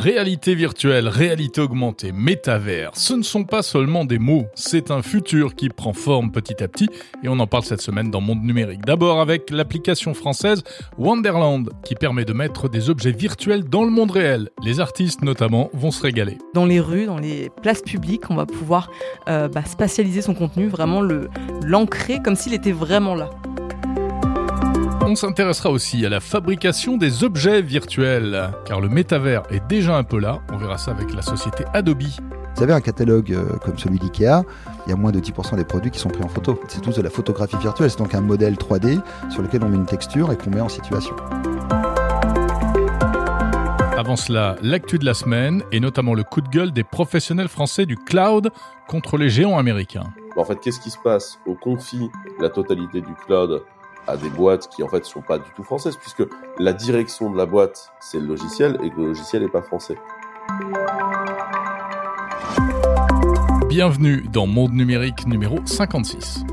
Réalité virtuelle, réalité augmentée, métavers, ce ne sont pas seulement des mots, c'est un futur qui prend forme petit à petit et on en parle cette semaine dans Monde Numérique. D'abord avec l'application française Wonderland qui permet de mettre des objets virtuels dans le monde réel. Les artistes notamment vont se régaler. Dans les rues, dans les places publiques, on va pouvoir euh, bah, spatialiser son contenu, vraiment l'ancrer comme s'il était vraiment là. On s'intéressera aussi à la fabrication des objets virtuels, car le métavers est déjà un peu là. On verra ça avec la société Adobe. Vous savez, un catalogue euh, comme celui d'IKEA, il y a moins de 10% des produits qui sont pris en photo. C'est tout de la photographie virtuelle, c'est donc un modèle 3D sur lequel on met une texture et qu'on met en situation. Avant cela, l'actu de la semaine et notamment le coup de gueule des professionnels français du cloud contre les géants américains. En fait, qu'est-ce qui se passe? On confie la totalité du cloud à des boîtes qui en fait sont pas du tout françaises puisque la direction de la boîte c'est le logiciel et que le logiciel n'est pas français. Bienvenue dans Monde Numérique numéro 56.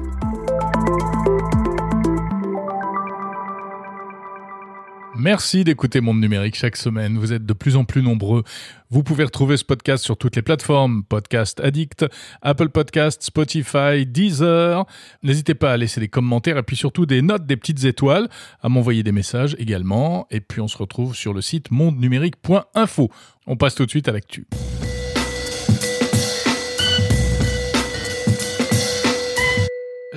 Merci d'écouter Monde Numérique chaque semaine. Vous êtes de plus en plus nombreux. Vous pouvez retrouver ce podcast sur toutes les plateformes, Podcast Addict, Apple Podcast, Spotify, Deezer. N'hésitez pas à laisser des commentaires et puis surtout des notes, des petites étoiles, à m'envoyer des messages également. Et puis on se retrouve sur le site mondenumérique.info. On passe tout de suite à l'actu.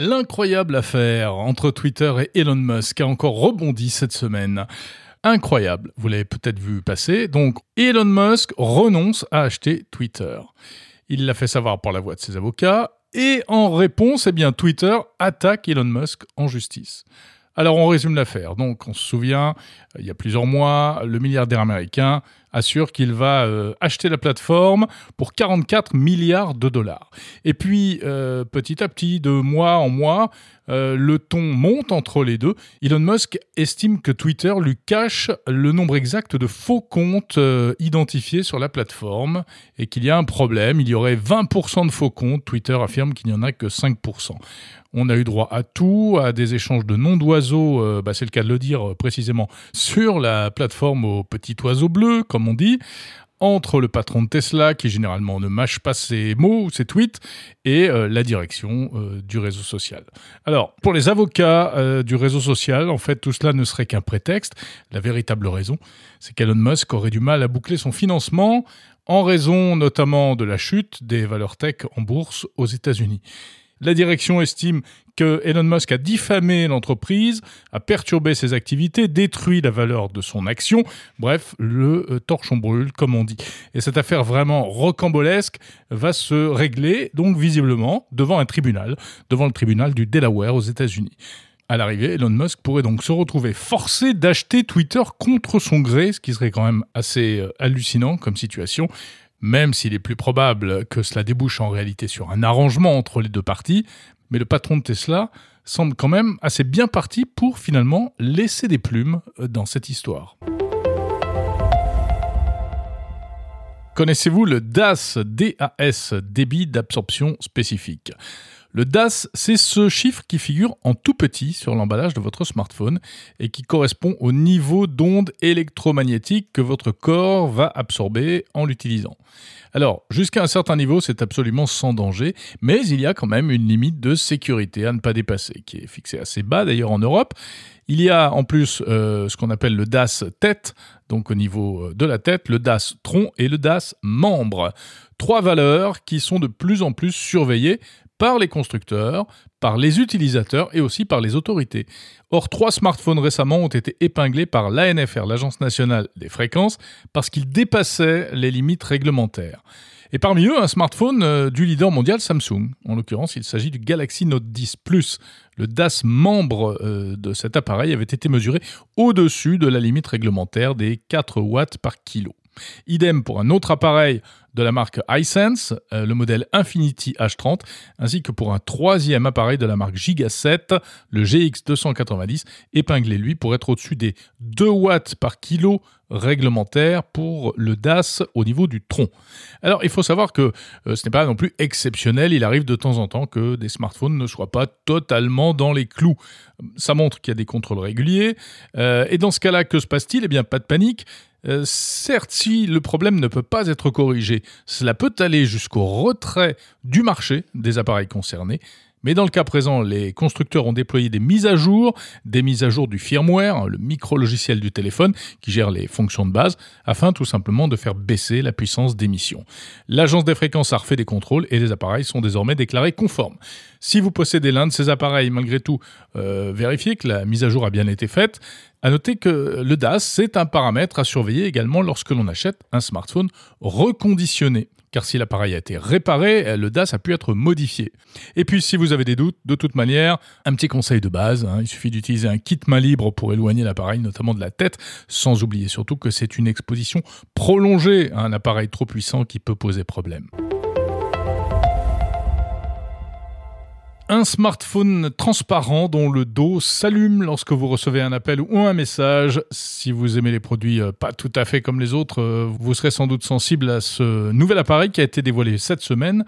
L'incroyable affaire entre Twitter et Elon Musk a encore rebondi cette semaine. Incroyable, vous l'avez peut-être vu passer. Donc Elon Musk renonce à acheter Twitter. Il l'a fait savoir par la voix de ses avocats et en réponse, eh Twitter attaque Elon Musk en justice. Alors on résume l'affaire. Donc on se souvient, il y a plusieurs mois, le milliardaire américain assure qu'il va euh, acheter la plateforme pour 44 milliards de dollars. Et puis, euh, petit à petit, de mois en mois, euh, le ton monte entre les deux. Elon Musk estime que Twitter lui cache le nombre exact de faux comptes identifiés sur la plateforme et qu'il y a un problème. Il y aurait 20% de faux comptes. Twitter affirme qu'il n'y en a que 5%. On a eu droit à tout, à des échanges de noms d'oiseaux, bah, c'est le cas de le dire précisément, sur la plateforme au petit oiseau bleu, comme on dit, entre le patron de Tesla, qui généralement ne mâche pas ses mots ou ses tweets, et euh, la direction euh, du réseau social. Alors, pour les avocats euh, du réseau social, en fait, tout cela ne serait qu'un prétexte. La véritable raison, c'est qu'Elon Musk aurait du mal à boucler son financement en raison notamment de la chute des valeurs tech en bourse aux États-Unis. La direction estime que Elon Musk a diffamé l'entreprise, a perturbé ses activités, détruit la valeur de son action. Bref, le euh, torchon brûle, comme on dit. Et cette affaire vraiment rocambolesque va se régler, donc visiblement, devant un tribunal, devant le tribunal du Delaware aux États-Unis. À l'arrivée, Elon Musk pourrait donc se retrouver forcé d'acheter Twitter contre son gré, ce qui serait quand même assez euh, hallucinant comme situation même s'il est plus probable que cela débouche en réalité sur un arrangement entre les deux parties, mais le patron de Tesla semble quand même assez bien parti pour finalement laisser des plumes dans cette histoire. Connaissez-vous le DAS, DAS, débit d'absorption spécifique? Le DAS, c'est ce chiffre qui figure en tout petit sur l'emballage de votre smartphone et qui correspond au niveau d'onde électromagnétique que votre corps va absorber en l'utilisant. Alors, jusqu'à un certain niveau, c'est absolument sans danger, mais il y a quand même une limite de sécurité à ne pas dépasser, qui est fixée assez bas d'ailleurs en Europe. Il y a en plus euh, ce qu'on appelle le DAS tête, donc au niveau euh, de la tête, le DAS tronc et le DAS membre. Trois valeurs qui sont de plus en plus surveillées par les constructeurs, par les utilisateurs et aussi par les autorités. Or, trois smartphones récemment ont été épinglés par l'ANFR, l'Agence nationale des fréquences, parce qu'ils dépassaient les limites réglementaires. Et parmi eux, un smartphone euh, du leader mondial Samsung. En l'occurrence, il s'agit du Galaxy Note 10 Plus. Le DAS membre euh, de cet appareil avait été mesuré au-dessus de la limite réglementaire des 4 watts par kilo. Idem pour un autre appareil de la marque iSense, euh, le modèle Infinity H30, ainsi que pour un troisième appareil de la marque Giga7, le GX290, épinglé lui pour être au-dessus des 2 watts par kilo réglementaire pour le DAS au niveau du tronc. Alors il faut savoir que euh, ce n'est pas non plus exceptionnel, il arrive de temps en temps que des smartphones ne soient pas totalement dans les clous. Ça montre qu'il y a des contrôles réguliers, euh, et dans ce cas-là, que se passe-t-il? Eh bien pas de panique, certes, si le problème ne peut pas être corrigé, cela peut aller jusqu'au retrait du marché des appareils concernés. Mais dans le cas présent, les constructeurs ont déployé des mises à jour, des mises à jour du firmware, le micro-logiciel du téléphone qui gère les fonctions de base, afin tout simplement de faire baisser la puissance d'émission. L'agence des fréquences a refait des contrôles et les appareils sont désormais déclarés conformes. Si vous possédez l'un de ces appareils, malgré tout, euh, vérifiez que la mise à jour a bien été faite. À noter que le DAS, c'est un paramètre à surveiller également lorsque l'on achète un smartphone reconditionné car si l'appareil a été réparé, le DAS a pu être modifié. Et puis si vous avez des doutes, de toute manière, un petit conseil de base, hein, il suffit d'utiliser un kit main libre pour éloigner l'appareil, notamment de la tête, sans oublier surtout que c'est une exposition prolongée à un appareil trop puissant qui peut poser problème. Un smartphone transparent dont le dos s'allume lorsque vous recevez un appel ou un message. Si vous aimez les produits euh, pas tout à fait comme les autres, euh, vous serez sans doute sensible à ce nouvel appareil qui a été dévoilé cette semaine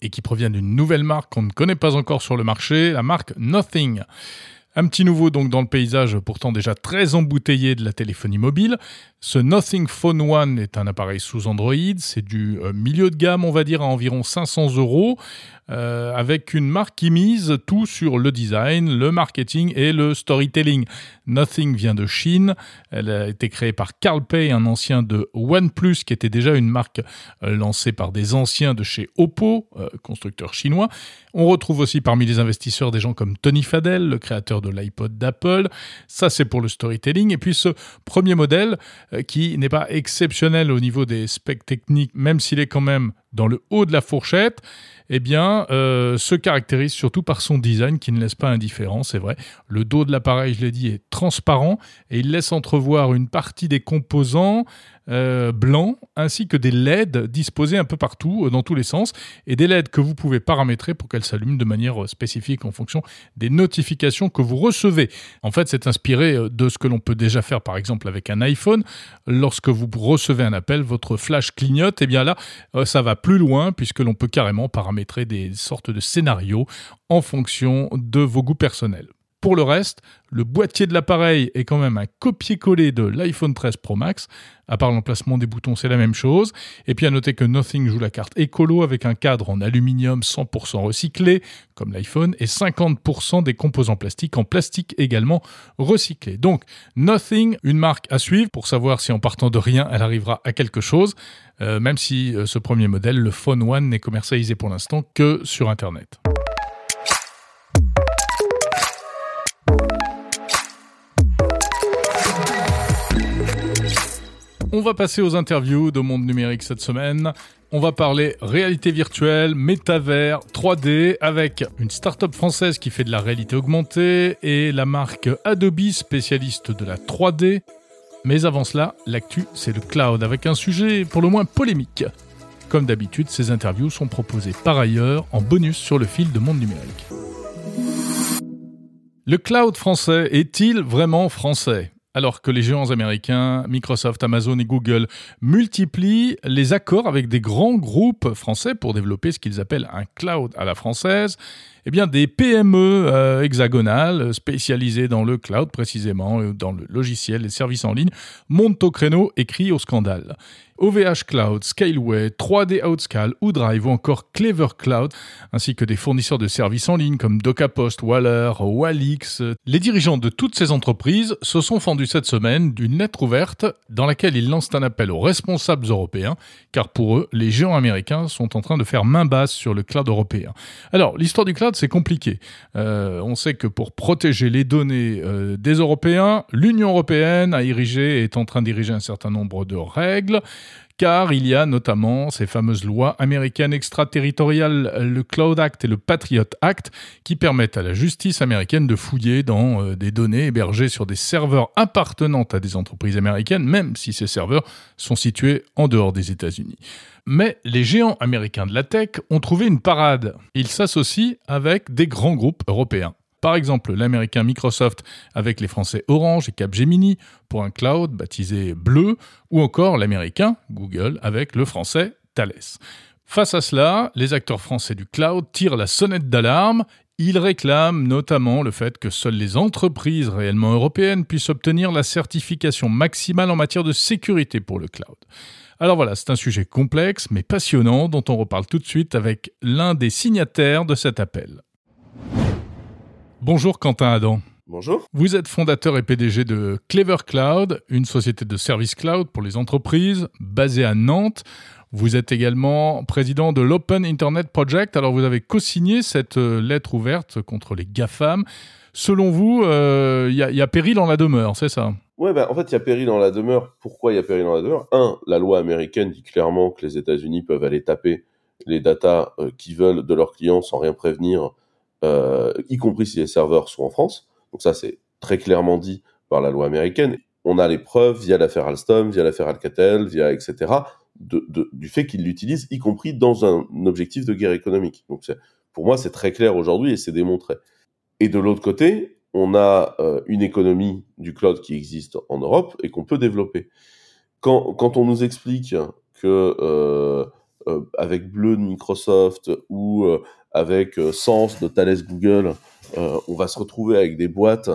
et qui provient d'une nouvelle marque qu'on ne connaît pas encore sur le marché, la marque Nothing. Un petit nouveau donc dans le paysage pourtant déjà très embouteillé de la téléphonie mobile. Ce Nothing Phone One est un appareil sous Android, c'est du euh, milieu de gamme on va dire à environ 500 euros. Euh, avec une marque qui mise tout sur le design, le marketing et le storytelling. Nothing vient de Chine. Elle a été créée par Carl Pei, un ancien de OnePlus, qui était déjà une marque euh, lancée par des anciens de chez Oppo, euh, constructeur chinois. On retrouve aussi parmi les investisseurs des gens comme Tony Fadell, le créateur de l'iPod d'Apple. Ça, c'est pour le storytelling. Et puis ce premier modèle, qui n'est pas exceptionnel au niveau des specs techniques, même s'il est quand même dans le haut de la fourchette, eh bien, euh, se caractérise surtout par son design qui ne laisse pas indifférent, c'est vrai. Le dos de l'appareil, je l'ai dit, est transparent et il laisse entrevoir une partie des composants euh, blancs ainsi que des LED disposés un peu partout, euh, dans tous les sens, et des LED que vous pouvez paramétrer pour qu'elles s'allument de manière euh, spécifique en fonction des notifications que vous recevez. En fait, c'est inspiré de ce que l'on peut déjà faire par exemple avec un iPhone. Lorsque vous recevez un appel, votre flash clignote, et eh bien là, ça va plus loin puisque l'on peut carrément paramétrer des sortes de scénarios en fonction de vos goûts personnels. Pour le reste, le boîtier de l'appareil est quand même un copier-coller de l'iPhone 13 Pro Max. À part l'emplacement des boutons, c'est la même chose. Et puis à noter que Nothing joue la carte écolo avec un cadre en aluminium 100% recyclé, comme l'iPhone, et 50% des composants plastiques en plastique également recyclé. Donc Nothing, une marque à suivre pour savoir si en partant de rien, elle arrivera à quelque chose, euh, même si euh, ce premier modèle, le Phone One, n'est commercialisé pour l'instant que sur Internet. On va passer aux interviews de Monde Numérique cette semaine. On va parler réalité virtuelle, métavers, 3D avec une start-up française qui fait de la réalité augmentée et la marque Adobe spécialiste de la 3D. Mais avant cela, l'actu, c'est le cloud avec un sujet pour le moins polémique. Comme d'habitude, ces interviews sont proposées par ailleurs en bonus sur le fil de Monde Numérique. Le cloud français est-il vraiment français? Alors que les géants américains, Microsoft, Amazon et Google multiplient les accords avec des grands groupes français pour développer ce qu'ils appellent un cloud à la française, eh bien des PME euh, hexagonales spécialisées dans le cloud précisément, dans le logiciel, les services en ligne, montent au créneau et crient au scandale. OVH Cloud, Scaleway, 3D Outscale, Drive ou encore Clever Cloud, ainsi que des fournisseurs de services en ligne comme DocaPost, Waller, Wallix. Les dirigeants de toutes ces entreprises se sont fendus cette semaine d'une lettre ouverte dans laquelle ils lancent un appel aux responsables européens, car pour eux, les géants américains sont en train de faire main basse sur le cloud européen. Alors, l'histoire du cloud, c'est compliqué. Euh, on sait que pour protéger les données euh, des Européens, l'Union européenne a érigé est en train d'ériger un certain nombre de règles car il y a notamment ces fameuses lois américaines extraterritoriales, le Cloud Act et le Patriot Act, qui permettent à la justice américaine de fouiller dans euh, des données hébergées sur des serveurs appartenant à des entreprises américaines, même si ces serveurs sont situés en dehors des États-Unis. Mais les géants américains de la tech ont trouvé une parade. Ils s'associent avec des grands groupes européens. Par exemple, l'américain Microsoft avec les français Orange et Capgemini pour un cloud baptisé Bleu, ou encore l'américain Google avec le français Thales. Face à cela, les acteurs français du cloud tirent la sonnette d'alarme. Ils réclament notamment le fait que seules les entreprises réellement européennes puissent obtenir la certification maximale en matière de sécurité pour le cloud. Alors voilà, c'est un sujet complexe mais passionnant dont on reparle tout de suite avec l'un des signataires de cet appel. Bonjour Quentin Adam. Bonjour. Vous êtes fondateur et PDG de Clever Cloud, une société de services cloud pour les entreprises basée à Nantes. Vous êtes également président de l'Open Internet Project. Alors vous avez co-signé cette euh, lettre ouverte contre les GAFAM. Selon vous, il euh, y, a péril dans la demeure, c'est ça? Ouais, bah, en fait, il y a péril dans la demeure. Pourquoi il y a péril dans la demeure? Un, la loi américaine dit clairement que les États-Unis peuvent aller taper les datas euh, qu'ils veulent de leurs clients sans rien prévenir euh, y compris si les serveurs sont en France. Donc ça, c'est très clairement dit par la loi américaine. On a les preuves via l'affaire Alstom, via l'affaire Alcatel, via etc. du fait qu'ils l'utilisent, y compris dans un objectif de guerre économique. Donc pour moi, c'est très clair aujourd'hui et c'est démontré. Et de l'autre côté, on a euh, une économie du cloud qui existe en Europe et qu'on peut développer. Quand, on nous explique que euh avec Bleu de Microsoft ou avec euh, Sens de Thales Google, euh, on va se retrouver avec des boîtes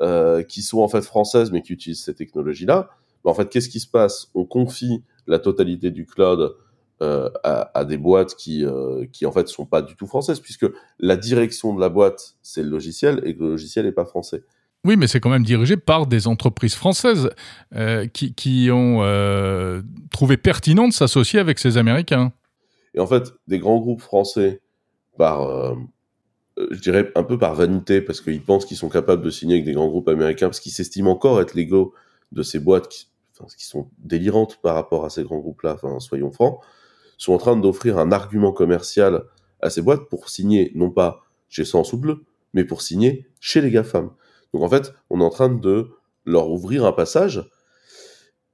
euh, qui sont en fait françaises mais qui utilisent ces technologies-là. Mais en fait, qu'est-ce qui se passe? On confie la totalité du cloud à, des boîtes qui, qui en fait sont pas du tout françaises, puisque la direction de la boîte c'est le logiciel et que le logiciel n'est pas français. Oui, mais c'est quand même dirigé par des entreprises françaises qui, qui, ont trouvé pertinent de s'associer avec ces Américains. Et en fait, des grands groupes français par, euh, je dirais un peu par vanité, parce qu'ils pensent qu'ils sont capables de signer avec des grands groupes américains, parce qu'ils s'estiment encore être légaux de ces boîtes qui, qui sont délirantes par rapport à ces grands groupes-là, enfin, soyons francs, sont en train d'offrir un argument commercial à ces boîtes pour signer, non pas chez Sens ou Bleu, mais pour signer chez les GAFAM. Donc en fait, on est en train de leur ouvrir un passage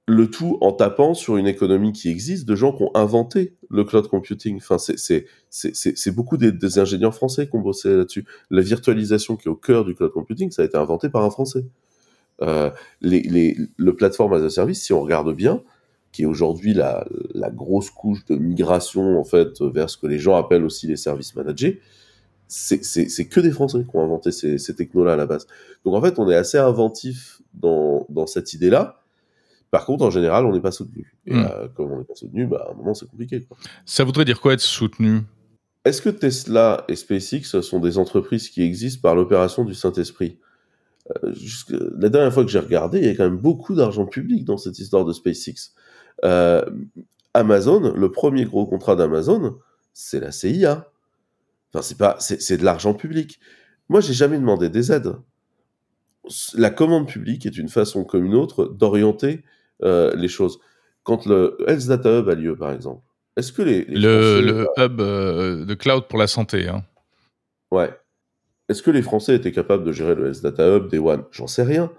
le tout en tapant sur une économie qui existe de gens qui ont inventé le cloud computing. Enfin, c'est beaucoup des, ingénieurs français qui ont bossé là-dessus. La virtualisation qui est au cœur du cloud computing, ça a été inventé par un Français. Euh, les, le platform as a service, si on regarde bien, qui est aujourd'hui la, grosse couche de migration en fait vers ce que les gens appellent aussi les services managés, c'est que des Français qui ont inventé ces, ces technos-là à la base. Donc en fait, on est assez inventif dans, dans cette idée-là par contre, en général, on n'est pas soutenu. Et hmm. euh, comme on n'est pas soutenu, bah, à un moment, c'est compliqué. Ça voudrait dire quoi être soutenu? Est-ce que Tesla et SpaceX sont des entreprises qui existent par l'opération du Saint-Esprit? Euh, La dernière fois que j'ai regardé, il y a quand même beaucoup d'argent public dans cette histoire de SpaceX. Euh, Amazon, le premier gros contrat d'Amazon, c'est la CIA. Enfin, c'est pas, c'est de l'argent public. Moi, j'ai jamais demandé des aides. La commande publique est une façon comme une autre d'orienter euh, les choses. Quand le Health Data Hub a lieu, par exemple, est-ce que les, le, hub euh, de cloud pour la santé, hein. Ouais. Est-ce que les Français étaient capables de gérer le Health Data Hub, des One? J'en sais rien.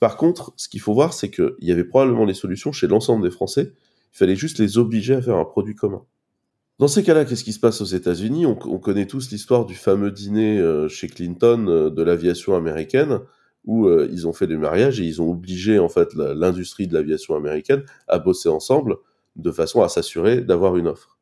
Par contre, ce qu'il faut voir, c'est qu'il y avait probablement les solutions chez l'ensemble des Français. Il fallait juste les obliger à faire un produit commun. Dans ces cas-là, qu'est-ce qui se passe aux États-Unis? On, connaît tous l'histoire du fameux dîner euh, chez Clinton de l'aviation américaine, où euh, ils ont fait des mariages et ils ont obligé en fait l'industrie de l'aviation américaine à bosser ensemble de façon à s'assurer d'avoir une offre.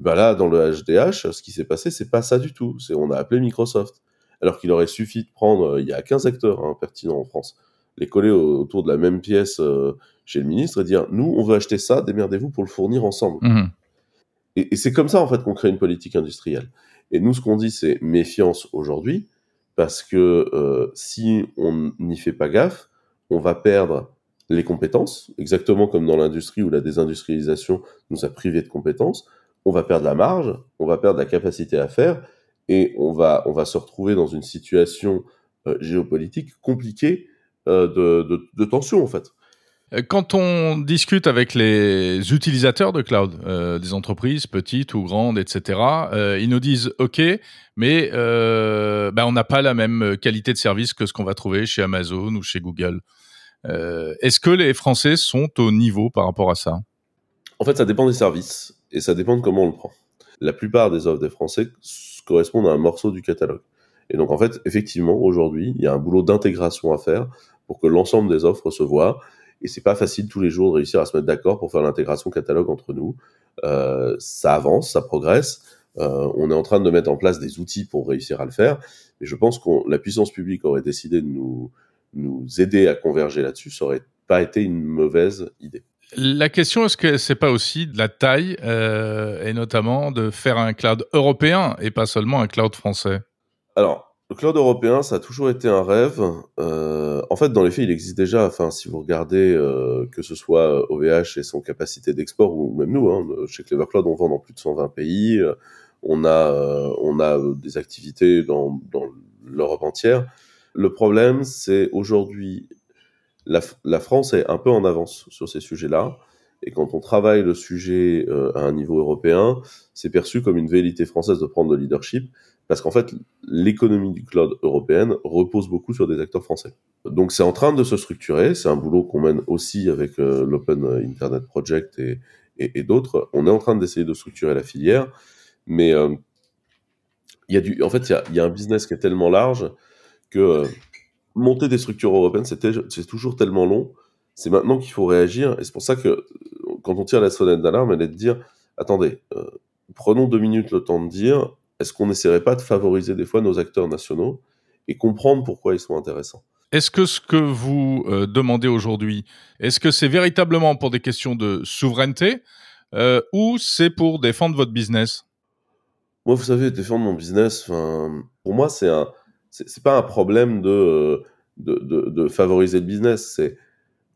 Ben là, dans le HDH, ce qui s'est passé, c'est pas ça du tout. C'est on a appelé Microsoft, alors qu'il aurait suffi de prendre, euh, il y a 15 acteurs hein, pertinents en France, les coller autour de la même pièce euh, chez le ministre et dire nous, on veut acheter ça, démerdez-vous pour le fournir ensemble. Mmh. Et, et c'est comme ça en fait qu'on crée une politique industrielle. Et nous, ce qu'on dit, c'est méfiance aujourd'hui parce que euh, si on n'y fait pas gaffe, on va perdre les compétences, exactement comme dans l'industrie où la désindustrialisation nous a privés de compétences, on va perdre la marge, on va perdre la capacité à faire, et on va, on va se retrouver dans une situation euh, géopolitique compliquée euh, de, de, de, tension en fait. Quand on discute avec les utilisateurs de cloud, euh, des entreprises petites ou grandes, etc., euh, ils nous disent OK, mais euh, ben, on n'a pas la même qualité de service que ce qu'on va trouver chez Amazon ou chez Google. Est-ce que les Français sont au niveau par rapport à ça? En fait, ça dépend des services et ça dépend de comment on le prend. La plupart des offres des Français correspondent à un morceau du catalogue. Et donc, en fait, effectivement, aujourd'hui, il y a un boulot d'intégration à faire pour que l'ensemble des offres se voient et c'est pas facile tous les jours de réussir à se mettre d'accord pour faire l'intégration catalogue entre nous. Euh, ça avance, ça progresse. Euh, on est en train de mettre en place des outils pour réussir à le faire. Mais je pense que la puissance publique aurait décidé de nous, nous aider à converger là-dessus. Ça aurait pas été une mauvaise idée. La question, est-ce que c'est pas aussi de la taille, euh, et notamment de faire un cloud européen et pas seulement un cloud français? Alors, le cloud européen, ça a toujours été un rêve. Euh, en fait, dans les faits, il existe déjà. Enfin, si vous regardez euh, que ce soit OVH et son capacité d'export, ou même nous, hein, chez Clever Cloud, on vend dans plus de 120 pays. Euh, on a, on a des activités dans, dans l'Europe entière. Le problème, c'est aujourd'hui, la, la, France est un peu en avance sur ces sujets-là. Et quand on travaille le sujet à un niveau européen, c'est perçu comme une vérité française de prendre le leadership parce qu'en fait, l'économie du cloud européenne repose beaucoup sur des acteurs français. Donc c'est en train de se structurer, c'est un boulot qu'on mène aussi avec euh, l'Open Internet Project et, d'autres. On est en train d'essayer de structurer la filière, mais euh, y a du, en fait, il y a, y a, un business qui est tellement large que euh, monter des structures européennes, c'est toujours tellement long. C'est maintenant qu'il faut réagir, et c'est pour ça que quand on tire la sonnette d'alarme, elle est de dire, attendez, prenons deux minutes le temps de dire, est-ce qu'on n'essaierait pas de favoriser des fois nos acteurs nationaux et comprendre pourquoi ils sont intéressants? Est-ce que ce que vous euh, demandez aujourd'hui, est-ce que c'est véritablement pour des questions de souveraineté euh, ou c'est pour défendre votre business? Moi, vous savez, défendre mon business, pour moi, c'est un, c'est pas un problème de, de, de, de favoriser le business. C'est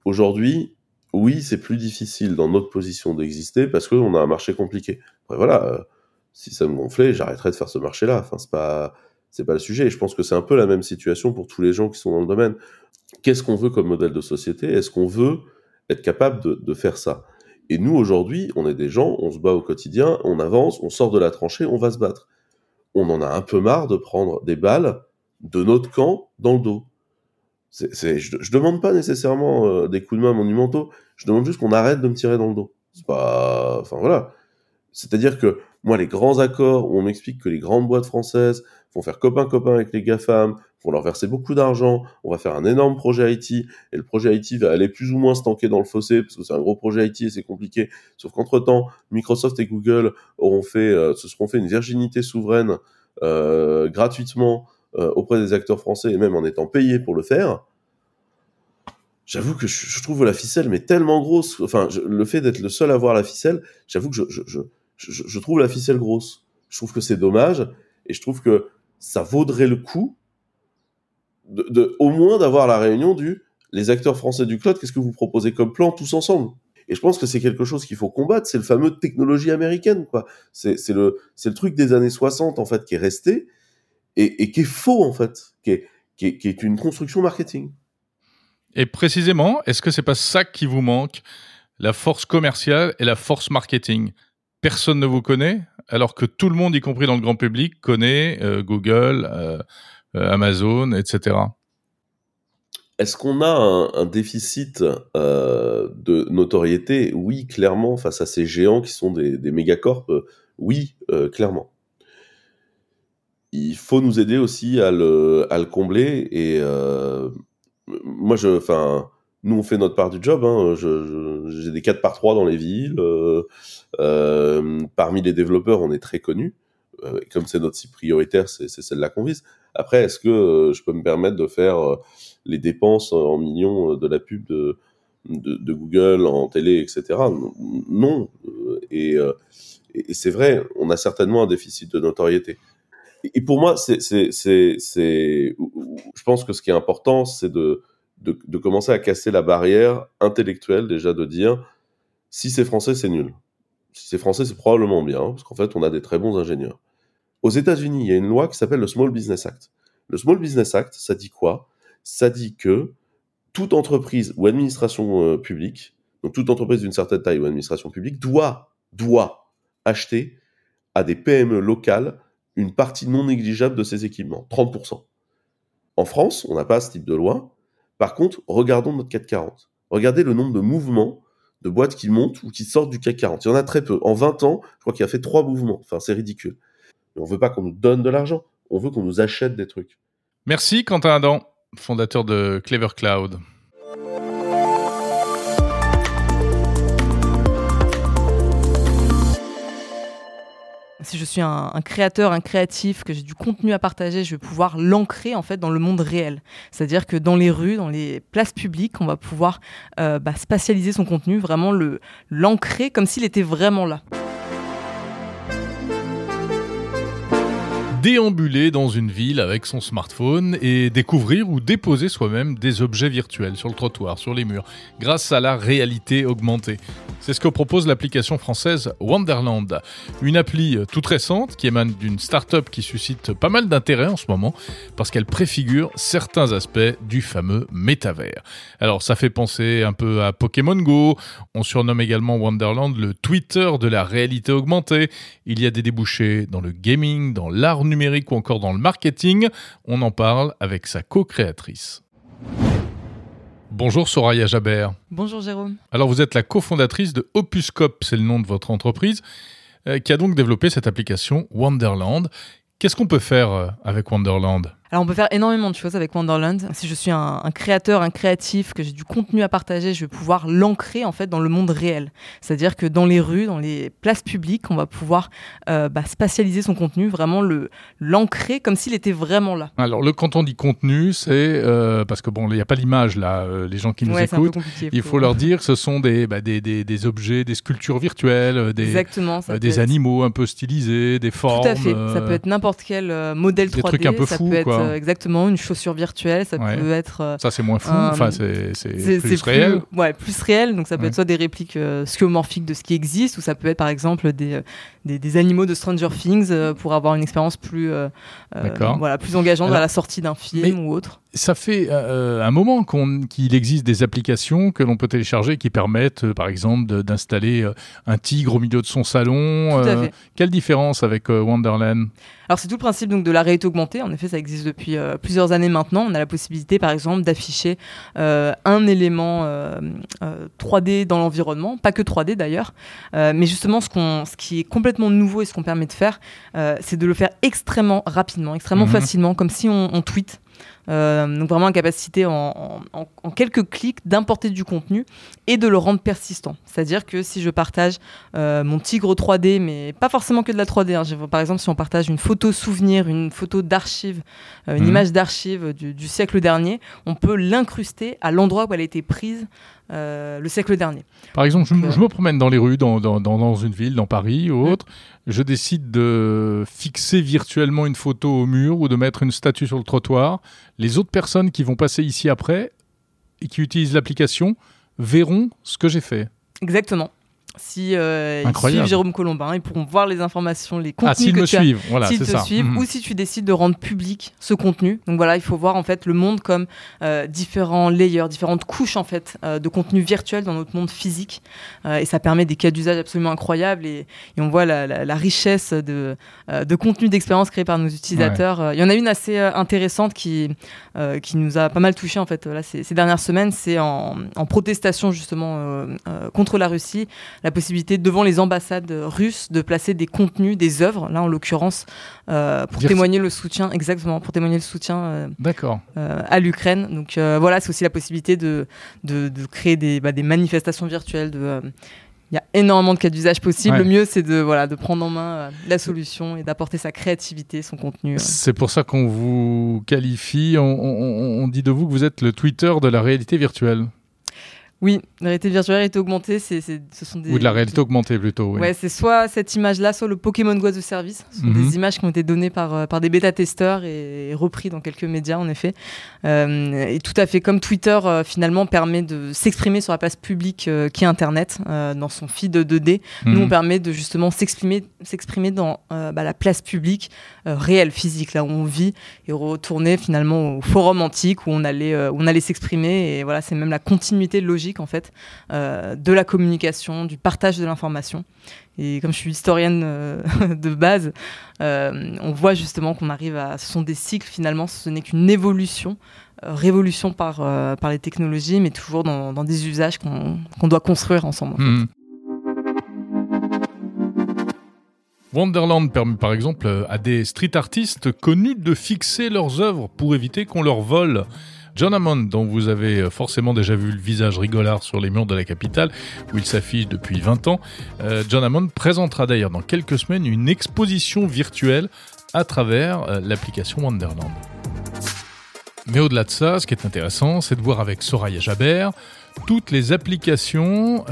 aujourd'hui, oui, c'est plus difficile dans notre position d'exister parce qu'on a un marché compliqué. Après, voilà euh, si ça me gonflait, j'arrêterais de faire ce marché-là. Enfin, c'est pas, c'est pas le sujet. Et je pense que c'est un peu la même situation pour tous les gens qui sont dans le domaine. Qu'est-ce qu'on veut comme modèle de société? Est-ce qu'on veut être capable de, faire ça? Et nous, aujourd'hui, on est des gens, on se bat au quotidien, on avance, on sort de la tranchée, on va se battre. On en a un peu marre de prendre des balles de notre camp dans le dos. Je, je demande pas nécessairement euh, des coups de main monumentaux, je demande juste qu'on arrête de me tirer dans le dos. C'est pas, enfin voilà. C'est-à-dire que moi, les grands accords où on m'explique que les grandes boîtes françaises vont faire copain-copain avec les GAFAM, vont leur verser beaucoup d'argent, on va faire un énorme projet IT, et le projet IT va aller plus ou moins se dans le fossé, parce que c'est un gros projet IT et c'est compliqué. Sauf qu'entre-temps, Microsoft et Google euh, se seront fait une virginité souveraine euh, gratuitement euh, auprès des acteurs français, et même en étant payés pour le faire. J'avoue que je, trouve la ficelle mais tellement grosse. Enfin, le fait d'être le seul à voir la ficelle, j'avoue que je je, trouve la ficelle grosse. Je trouve que c'est dommage et je trouve que ça vaudrait le coup au moins d'avoir la réunion du les acteurs français du cloud, qu'est-ce que vous proposez comme plan tous ensemble? Et je pense que c'est quelque chose qu'il faut combattre, c'est le fameux technologie américaine quoi. C'est le le truc des années 60 en fait qui est resté et, qui est faux en fait, qui est, qui est, qui est une construction marketing. Et précisément, est-ce que c'est pas ça qui vous manque, la force commerciale et la force marketing personne ne vous connaît, alors que tout le monde, y compris dans le grand public, connaît euh, Google, euh, euh, Amazon, etc. Est-ce qu'on a un, déficit de notoriété? Oui, clairement, face à ces géants qui sont des, des mégacorps. oui, clairement. Il faut nous aider aussi à le, combler. Et moi, je, nous, on fait notre part du job. Hein. J'ai des 4 par 3 dans les villes. Euh, euh, parmi les développeurs, on est très connus. Euh, comme c'est notre site prioritaire, c'est celle-là qu'on vise. Après, est-ce que euh, je peux me permettre de faire euh, les dépenses en millions de la pub de, de, de Google en télé, etc. Non. Et, et c'est vrai, on a certainement un déficit de notoriété. Et pour moi, c'est, je pense que ce qui est important, c'est de, de, commencer à casser la barrière intellectuelle déjà de dire si c'est français, c'est nul. Si c'est français, c'est probablement bien, parce qu'en fait, on a des très bons ingénieurs. Aux États-Unis, il y a une loi qui s'appelle le Small Business Act. Le Small Business Act, ça dit quoi? Ça dit que toute entreprise ou administration euh, publique, donc toute entreprise d'une certaine taille ou administration publique, doit, doit acheter à des PME locales une partie non négligeable de ses équipements, 30%. En France, on n'a pas ce type de loi. Par contre, regardons notre CAC 40. Regardez le nombre de mouvements de boîtes qui montent ou qui sortent du CAC 40. Il y en a très peu. En 20 ans, je crois qu'il a fait trois mouvements. Enfin, c'est ridicule. Mais on veut pas qu'on nous donne de l'argent. On veut qu'on nous achète des trucs. Merci Quentin Adam, fondateur de Clever Cloud. Si je suis un, créateur, un créatif, que j'ai du contenu à partager, je vais pouvoir l'ancrer en fait dans le monde réel. C'est-à-dire que dans les rues, dans les places publiques, on va pouvoir euh, bah, spatialiser son contenu, vraiment le l'ancrer comme s'il était vraiment là. déambuler dans une ville avec son smartphone et découvrir ou déposer soi-même des objets virtuels sur le trottoir, sur les murs, grâce à la réalité augmentée. C'est ce que propose l'application française Wonderland, une appli toute récente qui émane d'une start-up qui suscite pas mal d'intérêt en ce moment parce qu'elle préfigure certains aspects du fameux métavers. Alors ça fait penser un peu à Pokémon Go, on surnomme également Wonderland le Twitter de la réalité augmentée. Il y a des débouchés dans le gaming, dans l'art numérique ou encore dans le marketing. On en parle avec sa co-créatrice. Bonjour Soraya Jabert. Bonjour Jérôme. Alors vous êtes la cofondatrice de Opuscope, c'est le nom de votre entreprise, euh, qui a donc développé cette application Wonderland. Qu'est-ce qu'on peut faire euh, avec Wonderland? Alors on peut faire énormément de choses avec Wonderland. Si je suis un, un créateur, un créatif, que j'ai du contenu à partager, je vais pouvoir l'ancrer en fait dans le monde réel. C'est-à-dire que dans les rues, dans les places publiques, on va pouvoir euh, bah, spatialiser son contenu, vraiment le l'ancrer comme s'il était vraiment là. Alors le quand on dit contenu, c'est euh, parce que bon, il n'y a pas l'image là. euh, les gens qui nous Ouais, écoutent, il faut- faut leur dire que ce sont des, bah, des, des, des objets, des sculptures virtuelles, des, Exactement. des être- animaux un peu stylisés, des formes. Tout à fait. Ça peut être n'importe quel modèle des 3D. trucs un peu ça fous, peut être quoi. Euh, exactement une chaussure virtuelle. Ça Ouais. peut être euh, Ça c'est moins fou. Euh, enfin c'est plus réel. ouais, plus réel. Donc ça peut Ouais. être soit des répliques skeuomorphiques de ce qui existe, ou ça peut être par exemple des, des, des animaux de Stranger Things pour avoir une expérience plus, voilà, plus engageante Alors, à la sortie d'un film mais- ou autre. Ça fait euh, un moment qu'il existe des applications que l'on peut télécharger qui permettent, euh, par exemple, d'installer euh, un tigre au milieu de son salon. Tout à Euh, fait. Quelle différence avec euh, Wonderland? Alors c'est tout le principe donc de la réalité augmentée. En effet, ça existe depuis euh, plusieurs années maintenant. On a la possibilité, par exemple, d'afficher euh, un élément euh, euh, 3D dans l'environnement, pas que 3D d'ailleurs, Euh, mais justement ce, qui est complètement nouveau et ce qu'on permet de faire, euh, c'est de le faire extrêmement rapidement, extrêmement Mhm. facilement, comme si on, on tweet. Euh, donc vraiment la capacité en, en- en- en quelques clics d'importer du contenu et de le rendre persistant. C'est-à-dire que si je partage euh, mon tigre 3D, mais pas forcément que de la 3D. hein. Par exemple, si on partage une photo souvenir, une photo d'archive, euh, une Mhm. image d'archive du, du siècle dernier, on peut l'incruster à l'endroit où elle a été prise euh, le siècle dernier. Par exemple, je, me- Donc, je me promène dans les rues, dans, dans, dans- une ville, dans Paris ou autre. Je décide de fixer virtuellement une photo au mur ou de mettre une statue sur le trottoir. Les autres personnes qui vont passer ici après et qui utilisent l'application verront ce que j'ai fait. Exactement. Si euh, ils suivent Jérôme Colombin, ils pourront voir les informations, les Ah, contenus s'ils que me tu as suivent, voilà, s'ils te ça. suivent Mhm. ou si tu décides de rendre public ce contenu. Donc voilà, il faut voir en fait le monde comme euh, différents layers, différentes couches en fait euh, de contenu virtuel dans notre monde physique. Euh, et ça permet des cas d'usage absolument incroyables et, et on voit la, la- la richesse de, euh, de contenu d'expérience créé par nos utilisateurs. Euh, Il y en a une assez intéressante qui, euh, qui nous a pas mal touché en fait là, ces, ces dernières semaines. C'est en, en protestation justement euh, euh, contre la Russie, la possibilité devant les ambassades russes de placer des contenus, des œuvres, là en l'occurrence, euh, pour Dire- témoigner le soutien, exactement, pour témoigner le soutien euh, euh, à l'Ukraine. Donc voilà, c'est aussi la possibilité de, de, de créer des, bah, des manifestations virtuelles. De, il y a énormément de cas d'usage possibles. Ouais. Le mieux, c'est de, voilà, de prendre en main euh, la solution et d'apporter sa créativité, son contenu. euh. C'est pour ça qu'on vous qualifie, on- on dit de vous que vous êtes le Twitter de la réalité virtuelle. Oui, la réalité virtuelle, réalité augmentée, c'est, ce sont des. Ou de la réalité augmentée plutôt. Oui. Ouais, c'est soit cette image-là, soit le Pokémon Go de service. Ce sont Mhm. des images qui ont été données par, euh, par des bêta-testeurs et, repris dans quelques médias, en effet. Euh, et tout à fait comme Twitter, euh, finalement, permet de s'exprimer sur la place publique euh, qui est Internet, dans son feed 2D. Nous, Mhm. on permet de justement s'exprimer, s'exprimer dans bah, la place publique réelle, physique, là où on vit, et retourner finalement au forum antique où on allait, où on allait s'exprimer. Et voilà, c'est même la continuité logique, en fait, euh, de la communication, du partage de l'information. Et comme je suis historienne euh, de base, euh, on voit justement qu'on arrive à. Ce sont des cycles finalement, ce n'est qu'une évolution, révolution par, par les technologies, mais toujours dans, des usages qu'on qu'on doit construire ensemble. Mhm. Wonderland permet par exemple à des street artistes connus de fixer leurs œuvres pour éviter qu'on leur vole. John Hammond, dont vous avez euh, forcément déjà vu le visage rigolard sur les murs de la capitale, où il s'affiche depuis 20 ans, euh, John Hammond présentera d'ailleurs dans quelques semaines une exposition virtuelle à travers euh, l'application Wonderland. Mais au-delà de ça, ce qui est intéressant, c'est de voir avec Soraya Jabert toutes les applications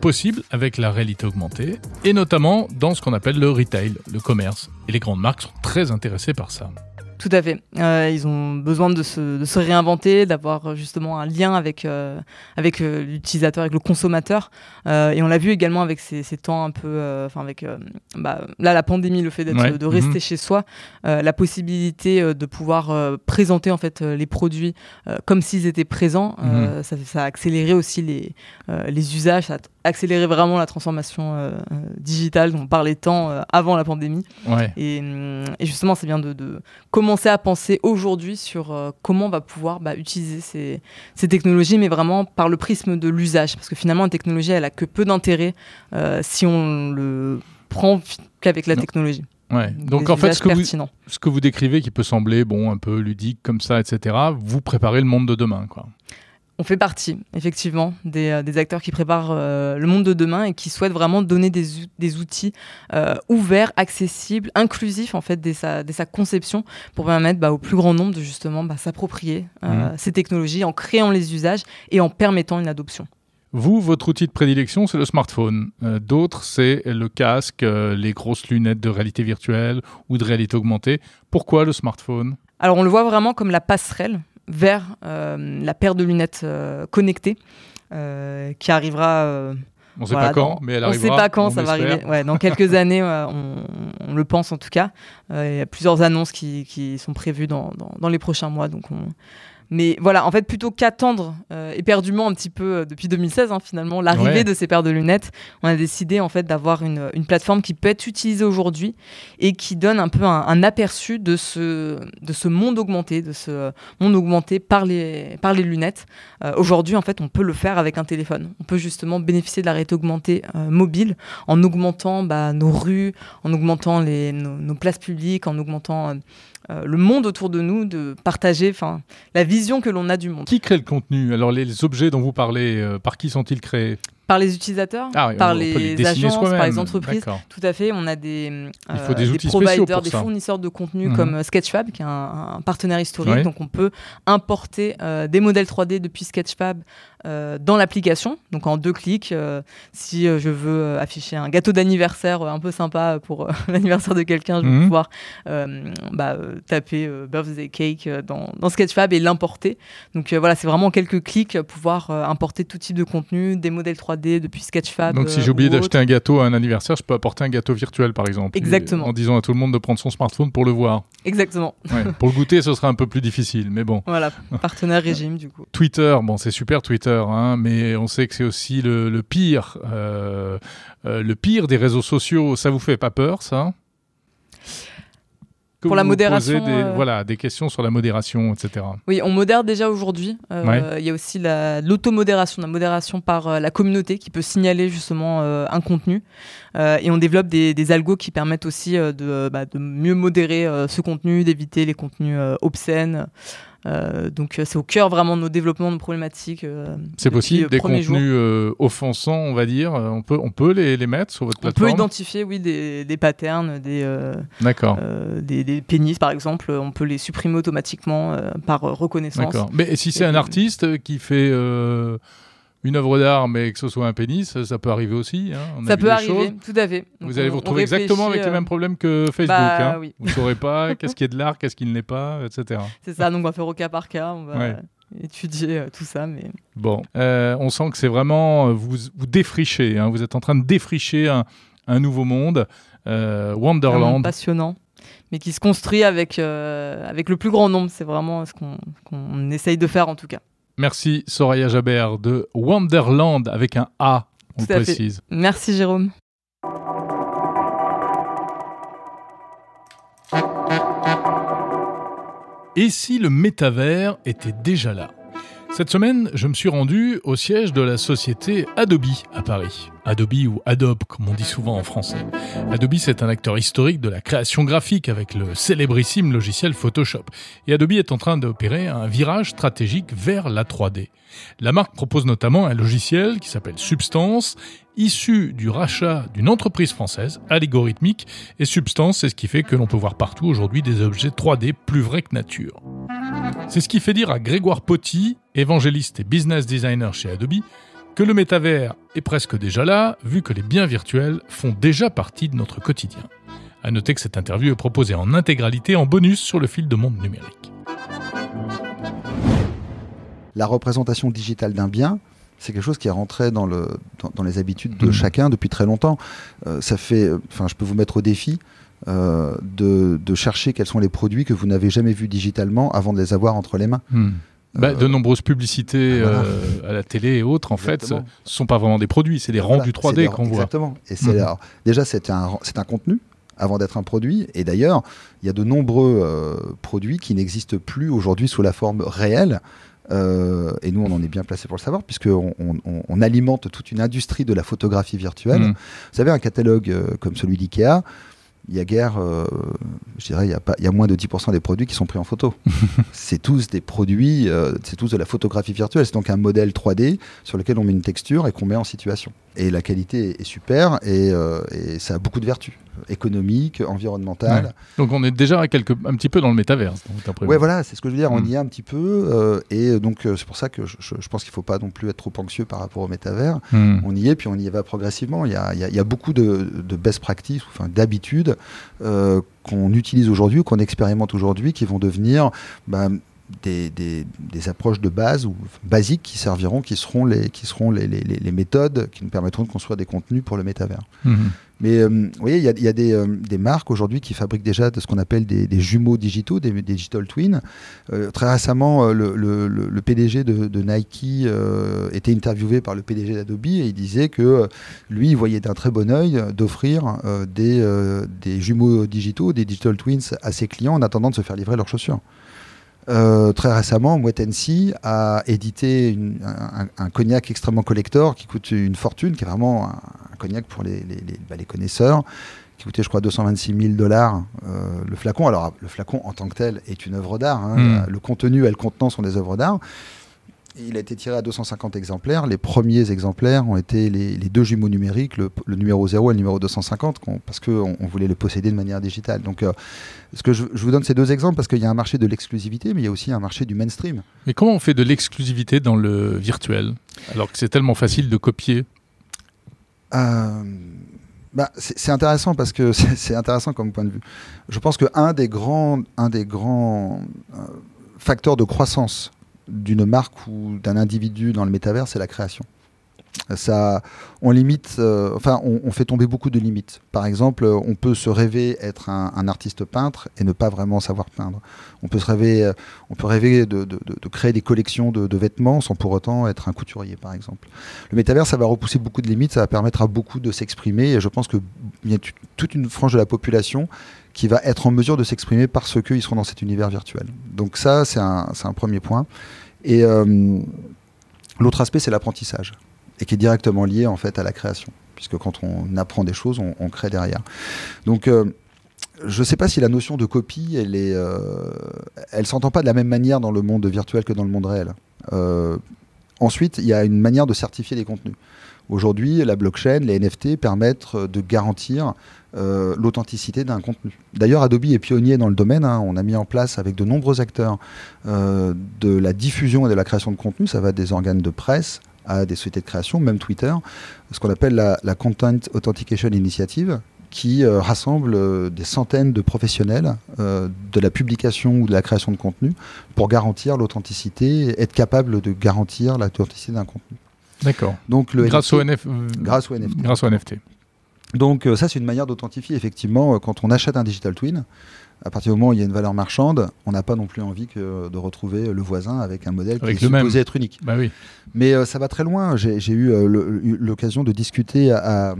possibles avec la réalité augmentée, et notamment dans ce qu'on appelle le retail, le commerce. Et les grandes marques sont très intéressées par ça. Tout à fait. Euh, ils ont besoin de se, de se réinventer, d'avoir euh, justement un lien avec, euh, avec euh, l'utilisateur, avec le consommateur. Et on l'a vu également avec ces, ces temps un peu, enfin avec bah, là la pandémie, le fait Ouais. de rester Mhm. chez soi, la possibilité de pouvoir présenter en fait les produits comme s'ils étaient présents. Mhm. ça, ça a accéléré aussi les, les usages, ça a accéléré vraiment la transformation digitale dont on parlait tant avant la pandémie. Ouais. Et, hum, et justement, c'est bien de, de commencer à penser aujourd'hui sur euh, comment on va pouvoir bah, utiliser ces, ces technologies, mais vraiment par le prisme de l'usage. Parce que finalement, la technologie, elle a que peu d'intérêt euh, si on le prend qu'avec la Non. technologie. Ouais. Donc Des en fait, ce que, vous, ce que vous décrivez qui peut sembler bon, un peu ludique comme ça, etc., vous préparez le monde de demain. Quoi. On fait partie, effectivement, des, euh, des acteurs qui préparent euh, le monde de demain et qui souhaitent vraiment donner des, ou- des outils euh, ouverts, accessibles, inclusifs, en fait, dès sa, dès sa conception, pour permettre bah, au plus grand nombre de justement bah, s'approprier euh, ces technologies en créant les usages et en permettant une adoption. Vous, votre outil de prédilection, c'est le smartphone. Euh, D'autres, c'est le casque, euh, les grosses lunettes de réalité virtuelle ou de réalité augmentée. Pourquoi le smartphone? Alors on le voit vraiment comme la passerelle vers euh, la paire de lunettes euh, connectées euh, qui arrivera. On ne sait voilà, pas quand, dans- mais elle on ne arrivera. sait pas quand ça va arriver. Ouais, dans quelques années, on, on le pense en tout cas. Euh, Il y a plusieurs annonces qui, qui sont prévues dans, dans- dans les prochains mois. Donc on... Mais voilà, en fait, plutôt qu'attendre euh, éperdument un petit peu euh, depuis 2016, hein, finalement, l'arrivée Ouais. de ces paires de lunettes, on a décidé en fait d'avoir une, une plateforme qui peut être utilisée aujourd'hui et qui donne un peu un, un aperçu de ce, de ce monde augmenté, de ce monde augmenté par les, par les lunettes. Euh, aujourd'hui, en fait, on peut le faire avec un téléphone. On peut justement bénéficier de la réalité augmentée mobile en augmentant bah, nos rues, en augmentant les, nos, nos places publiques, en augmentant euh, euh, le monde autour de nous, de partager enfin, la vision que l'on a du monde. Qui crée le contenu? Alors, les, les objets dont vous parlez, euh, par qui sont-ils créés? Par les utilisateurs, Ah par les agences, par les entreprises. Tout à fait, on a des, Il faut des outils providers, des fournisseurs de contenu Mhm. comme euh, Sketchfab, qui est un, un partenaire historique. Donc on peut importer euh, des modèles 3D depuis Sketchfab euh, dans l'application. Donc en deux clics, euh, si euh, je veux euh, afficher un gâteau d'anniversaire euh, un peu sympa pour euh, l'anniversaire de quelqu'un, je vais Mhm. pouvoir euh, bah, euh, taper euh, birthday cake euh, dans, dans Sketchfab et l'importer. Donc euh, voilà, c'est vraiment en quelques clics euh, pouvoir euh, importer tout type de contenu, des modèles 3D depuis Sketchfab. Donc, si euh, j'ai oublié ou d'acheter un gâteau à un anniversaire, je peux apporter un gâteau virtuel, par exemple. Exactement. En disant à tout le monde de prendre son smartphone pour le voir. Exactement. Ouais. pour le goûter, ce sera un peu plus difficile, mais bon. Voilà, partenaire régime du coup. Twitter, bon, c'est super Twitter, hein, mais on sait que c'est aussi le, le pire, euh, euh, le pire des réseaux sociaux. Ça vous fait pas peur, ça? Que Pour la modération, des, euh, Voilà, des questions sur la modération, etc. Oui, on modère déjà aujourd'hui. Euh, Ouais. Il y a aussi la- l'automodération, la modération par euh, la communauté qui peut signaler justement un contenu. Et on développe des, des algos qui permettent aussi de, bah, de mieux modérer ce contenu, d'éviter les contenus obscènes. Euh, donc euh, c'est au cœur vraiment de nos développements, de problématiques. euh, C'est possible, le des contenus euh, offensants, on va dire. On peut, on peut les, les mettre sur votre On peut plateforme identifier, oui, des, des patterns, des, D'accord. des, des pénis par exemple. On peut les supprimer automatiquement par reconnaissance. D'accord. Mais si c'est un artiste qui fait, une œuvre d'art, mais que ce soit un pénis, ça peut arriver aussi. Hein. On Ça peut arriver, choses. tout à fait. Donc, Vous allez vous retrouver exactement avec les euh, mêmes problèmes que Facebook. Bah, hein. oui. Vous ne saurez pas qu'est-ce qui est de l'art, qu'est-ce qui ne l'est pas, etc. C'est ça, donc on va faire au cas par cas, on va Ouais. étudier euh, tout ça, mais Bon, Euh, on sent que c'est vraiment, vous, vous défrichez, hein. vous êtes en train de défricher un, un nouveau monde, c'est un Wonderland. monde passionnant, mais qui se construit avec, euh, avec le plus grand nombre. C'est vraiment ce qu'on qu'on essaye de faire en tout cas. Merci Soraya Jabert de Wonderland avec un A, on Tout fait. précise. Merci Jérôme. Et si le métavers était déjà là? Cette semaine, je me suis rendu au siège de la société Adobe à Paris. Adobe ou Adobe, comme on dit souvent en français. Adobe, c'est un acteur historique de la création graphique avec le célébrissime logiciel Photoshop. Et Adobe est en train d'opérer un virage stratégique vers la 3D. La marque propose notamment un logiciel qui s'appelle Substance, issu du rachat d'une entreprise française, Algorithmique, et Substance, c'est ce qui fait que l'on peut voir partout aujourd'hui des objets 3D plus vrais que nature. C'est ce qui fait dire à Grégoire Potti, évangéliste et business designer chez Adobe, que le métavers est presque déjà là, vu que les biens virtuels font déjà partie de notre quotidien. À noter que cette interview est proposée en intégralité en bonus sur le fil de monde numérique. La représentation digitale d'un bien, c'est quelque chose qui est rentré dans, le, dans, dans les habitudes de Mhm. chacun depuis très longtemps. Euh, ça fait, enfin, je peux vous mettre au défi euh, de, de chercher quels sont les produits que vous n'avez jamais vus digitalement avant de les avoir entre les mains. Bah, Euh, de nombreuses publicités voilà. euh, à la télé et autres, en fait, ce ne Exactement. sont pas vraiment des produits, c'est des Voilà, rendus c'est 3D des- qu'on voit. Exactement. Et c'est alors, déjà c'est un un contenu avant d'être un produit. Et d'ailleurs, il y a de nombreux euh, produits qui n'existent plus aujourd'hui sous la forme réelle. Euh, et nous, on en est bien placé pour le savoir, puisqu'on on, on- on alimente toute une industrie de la photographie virtuelle. Mhm. Vous savez, un catalogue euh, comme celui d'IKEA, il y a guère, euh, je dirais, il y, a pas- il y a moins de 10% des produits qui sont pris en photo. c'est tous des produits, euh, c'est tous de la photographie virtuelle. C'est donc un modèle 3D sur lequel on met une texture et qu'on met en situation. Et la qualité est super et, euh, et ça a beaucoup de vertus économiques, environnementales. Ouais. Donc on est déjà quelque, un petit peu dans le métavers. donc, d'après Ouais, vous. voilà, c'est ce que je veux dire. On Mm. y est un petit peu. et donc, c'est pour ça que je, pense qu'il ne faut pas non plus être trop anxieux par rapport au métavers. Hmm. On y est, puis on y va progressivement. Il y a, il y a- il y a beaucoup de, de best practices, enfin, d'habitudes euh, qu'on utilise aujourd'hui, ou qu'on expérimente aujourd'hui, qui vont devenir bah, des, approches de base ou basiques qui serviront, qui seront, les méthodes qui nous permettront de construire des contenus pour le métavers. Mhm. Mais euh, vous voyez, il y a, y a des, euh, des marques aujourd'hui qui fabriquent déjà de ce qu'on appelle des, des jumeaux digitaux, des, des digital twins. Euh, très récemment, euh, le, le- le- PDG de, de Nike euh, était interviewé par le PDG d'Adobe et il disait que euh, lui, il voyait d'un très bon œil d'offrir des jumeaux digitaux, des digital twins à ses clients en attendant de se faire livrer leurs chaussures. Euh, très récemment, Moet Hennessy a édité une- un, un cognac extrêmement collector qui coûte une fortune, qui est vraiment un, un cognac pour les, les- les- bah, les connaisseurs, qui coûtait, je crois, 226 000 dollars euh, le flacon. Alors, le flacon en tant que tel est une œuvre d'art. hein. Mm. Le contenu et le contenant sont des œuvres d'art. Il a été tiré à 250 exemplaires. Les premiers exemplaires ont été les, les deux jumeaux numériques, le, le numéro 0 et le numéro 250, qu'on- parce qu'on on voulait le posséder de manière digitale. Donc, euh, ce que je, je vous donne ces deux exemples parce qu'il y a un marché de l'exclusivité, mais il y a aussi un marché du mainstream. Mais comment on fait de l'exclusivité dans le virtuel alors que c'est tellement facile de copier? Euh, bah, c'est intéressant parce que c'est intéressant comme point de vue. Je pense qu'un des grands, un des grands euh, facteurs de croissance d'une marque ou d'un individu dans le métavers, c'est la création. Ça, on limite, euh, enfin, on, fait tomber beaucoup de limites. Par exemple, on peut se rêver être un, artiste peintre et ne pas vraiment savoir peindre. On peut se rêver, euh, on peut rêver de, créer des collections de, vêtements sans pour autant être un couturier, par exemple. Le métavers, ça va repousser beaucoup de limites, ça va permettre à beaucoup de s'exprimer. Et je pense qu'il y a toute une frange de la population qui va être en mesure de s'exprimer parce qu'ils seront dans cet univers virtuel. Donc ça, c'est un, un premier point. Et euh, l'autre aspect, c'est l'apprentissage, et qui est directement lié en fait à la création, puisque quand on apprend des choses, on, crée derrière. Donc euh, je ne sais pas si la notion de copie, elle est, euh, elle s'entend pas de la même manière dans le monde virtuel que dans le monde réel. Ensuite, il y a une manière de certifier les contenus. Aujourd'hui, la blockchain, les NFT permettent euh, de garantir euh, l'authenticité d'un contenu. D'ailleurs, Adobe est pionnier dans le domaine. hein. On a mis en place avec de nombreux acteurs euh, de la diffusion et de la création de contenu. Ça va des organes de presse à des sociétés de création, même Twitter, ce qu'on appelle la, la Content Authentication Initiative, qui euh, rassemble euh, des centaines de professionnels euh, de la publication ou de la création de contenu pour garantir l'authenticité, être capable de garantir l'authenticité d'un contenu. D'accord. Donc le Grâce NFT au NF... grâce au NFT. Grâce au NFT. Donc ça, c'est une manière d'authentifier effectivement quand on achète un digital twin. À partir du moment où il y a une valeur marchande, on n'a pas non plus envie que de retrouver le voisin avec un modèle Avec qui est supposé être unique. Bah oui. Mais euh, ça va très loin. J'ai eu euh, l'occasion de discuter à, à-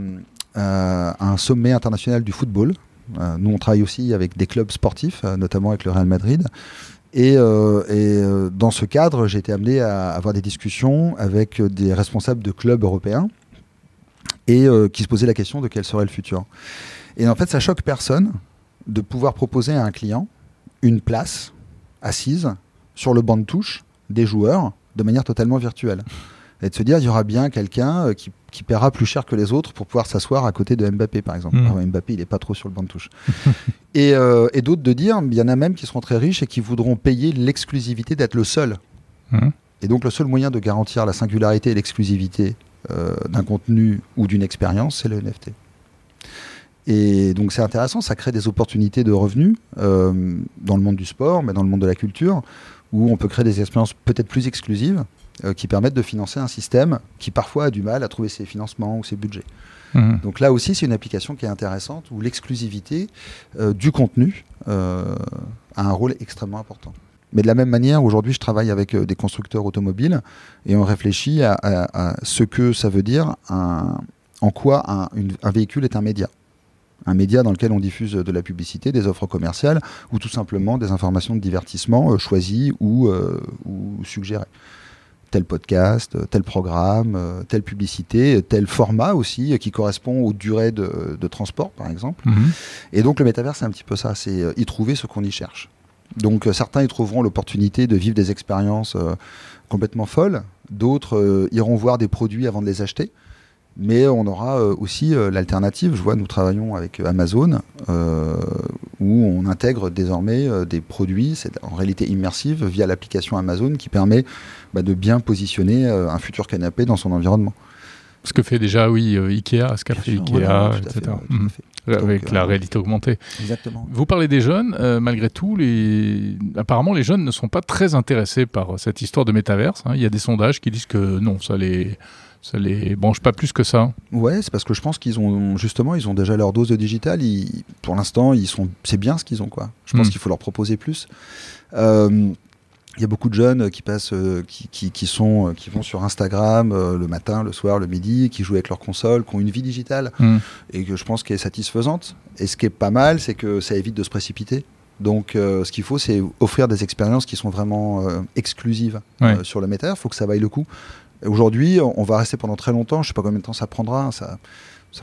à un sommet international du football. Euh, nous, on travaille aussi avec des clubs sportifs, euh, notamment avec le Real Madrid. Et, euh, euh, dans ce cadre, j'ai été amené à avoir des discussions avec euh, des responsables de clubs européens et euh, qui se posaient la question de quel serait le futur. Et en fait, ça choque personne de pouvoir proposer à un client une place assise sur le banc de touche des joueurs de manière totalement virtuelle. Et de se dire, il y aura bien quelqu'un euh, qui, qui paiera plus cher que les autres pour pouvoir s'asseoir à côté de Mbappé, par exemple. Alors, Mbappé, il n'est pas trop sur le banc de touche. et euh, et d'autres de dire, il y en a même qui seront très riches et qui voudront payer l'exclusivité d'être le seul. Mhm. Et donc, le seul moyen de garantir la singularité et l'exclusivité euh, d'un contenu ou d'une expérience, c'est le NFT. Et donc, c'est intéressant, ça crée des opportunités de revenus euh, dans le monde du sport, mais dans le monde de la culture, où on peut créer des expériences peut-être plus exclusives euh, qui permettent de financer un système qui parfois a du mal à trouver ses financements ou ses budgets. Mhm. Donc là aussi, c'est une application qui est intéressante où l'exclusivité euh, du contenu euh, a un rôle extrêmement important. Mais de la même manière, aujourd'hui, je travaille avec des constructeurs automobiles et on réfléchit à, à- à ce que ça veut dire, un- en quoi un, une- un véhicule est un média. Un média dans lequel on diffuse de la publicité, des offres commerciales ou tout simplement des informations de divertissement euh, choisies ou, euh, ou suggérées. Tel podcast, euh, tel programme, euh, telle publicité, tel format aussi, euh, qui correspond aux durées de, de transport, par exemple. Mhm. Et donc le métavers, c'est un petit peu ça, c'est y trouver ce qu'on y cherche. Donc euh, certains y trouveront l'opportunité de vivre des expériences euh, complètement folles, d'autres euh, iront voir des produits avant de les acheter. Mais on aura euh, aussi euh, l'alternative. Je vois, nous travaillons avec Amazon, euh, où on intègre désormais des produits, c'est en réalité immersive, via l'application Amazon, qui permet bah, de bien positionner un futur canapé dans son environnement. Ce que fait déjà, oui, Ikea, ce qu'a fait sûr, Ikea, voilà, fait, etc. fait. Avec Donc, la euh, réalité augmentée. Exactement. Vous parlez des jeunes, euh, malgré tout, les... apparemment les jeunes ne sont pas très intéressés par cette histoire de métaverse. hein. Il y a des sondages qui disent que non, ça les, ça les branche pas plus que ça. Ouais, c'est parce que je pense qu'ils ont justement, ils ont déjà leur dose de digital. Ils- pour l'instant, ils sont, c'est bien ce qu'ils ont quoi. Je pense Mm. qu'il faut leur proposer plus. Euh, Il y a beaucoup de jeunes qui passent, euh, qui, qui, qui sont, euh, qui vont sur Instagram le matin, le soir, le midi, qui jouent avec leur console, qui ont une vie digitale Mm. et que je pense qu'elle est satisfaisante. Et ce qui est pas mal, c'est que ça évite de se précipiter. Donc, euh, ce qu'il faut, c'est offrir des expériences qui sont vraiment euh, exclusives Ouais. euh, sur le métavers. Il faut que ça vaille le coup. Aujourd'hui, on va rester pendant très longtemps. Je sais pas combien de temps ça prendra. Ça,